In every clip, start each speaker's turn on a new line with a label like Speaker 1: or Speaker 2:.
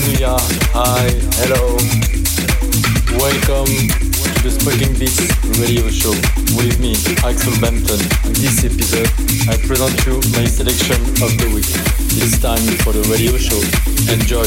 Speaker 1: Hi, hello. Welcome to the Smoking Beats radio show with me, Axel Bampton. In this episode, I present you my selection of the week. It's time for the radio show. Enjoy.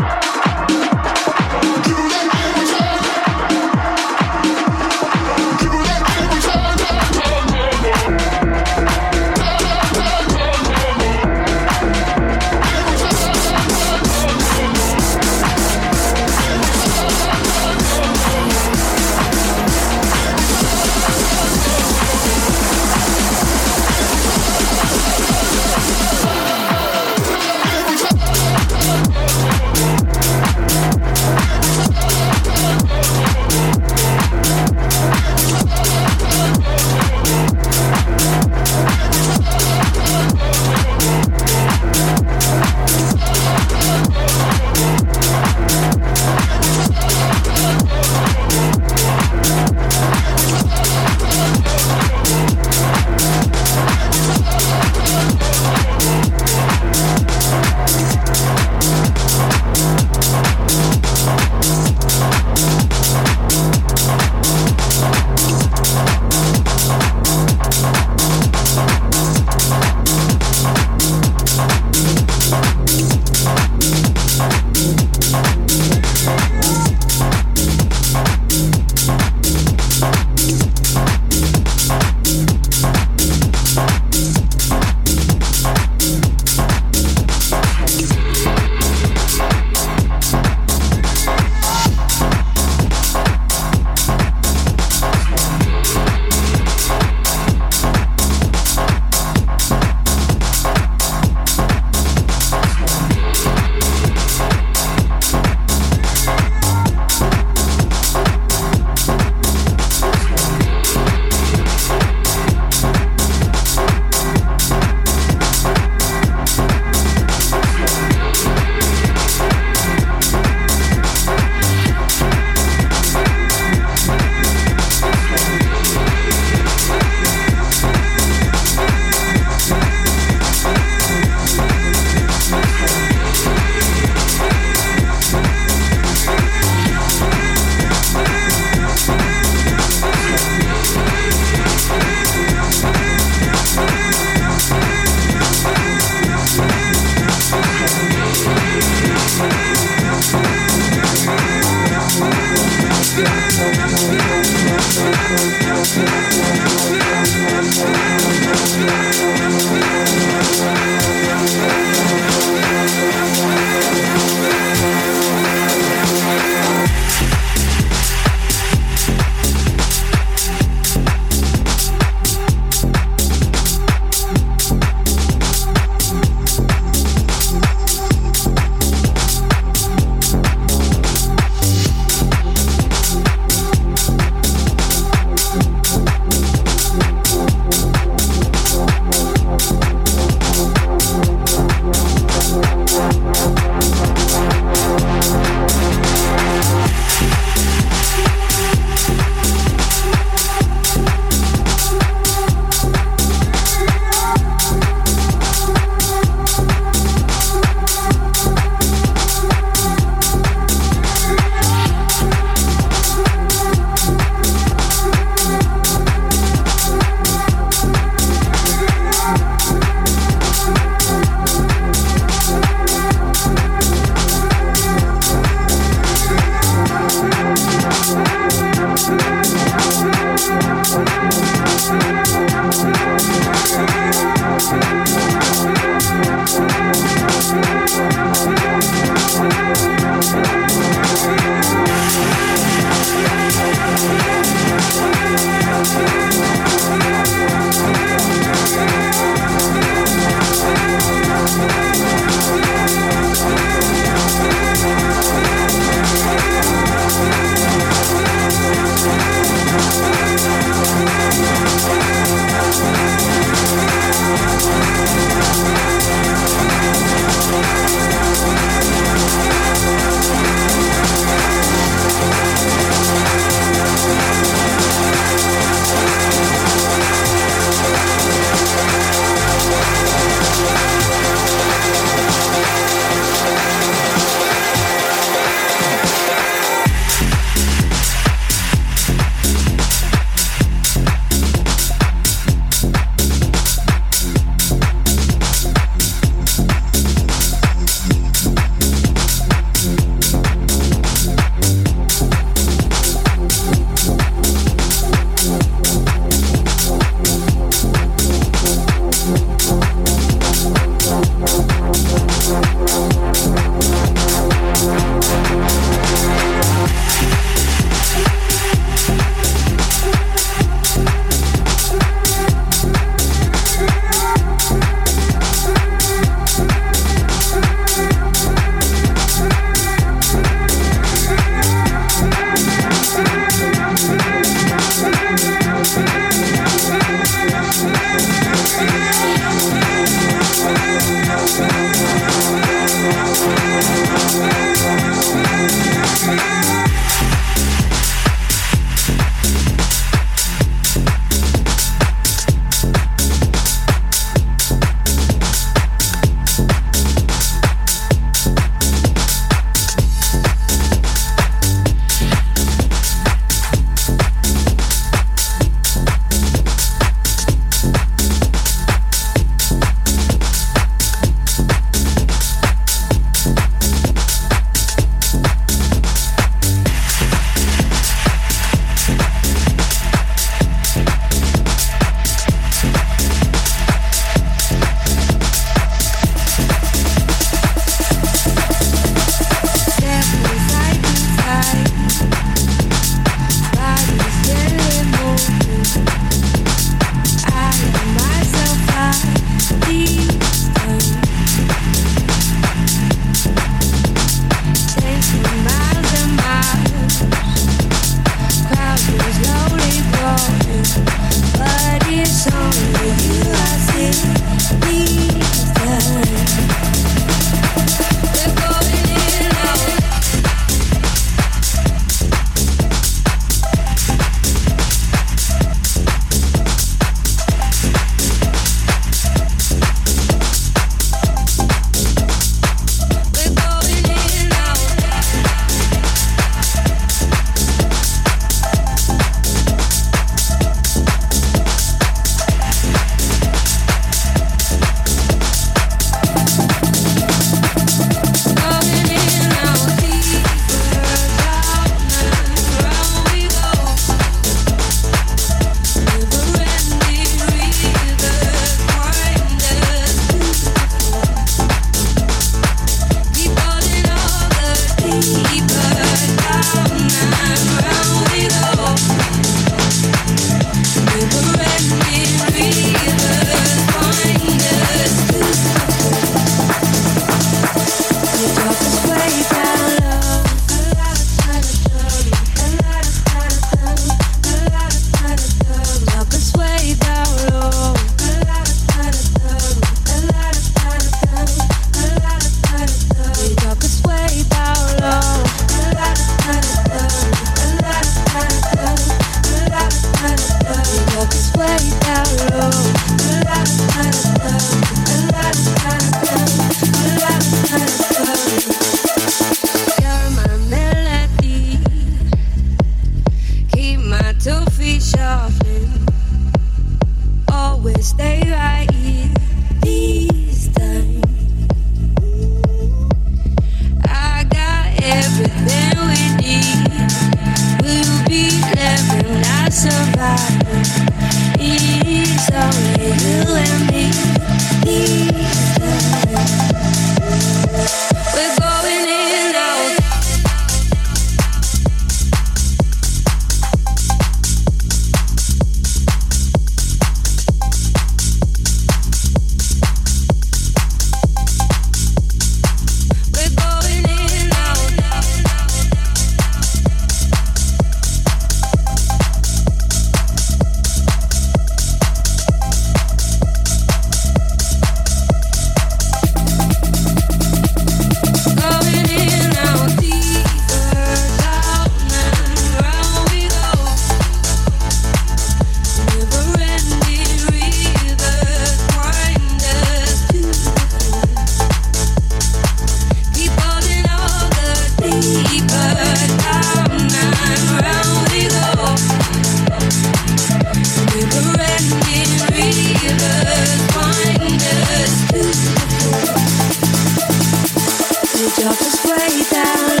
Speaker 2: Axel Bampton.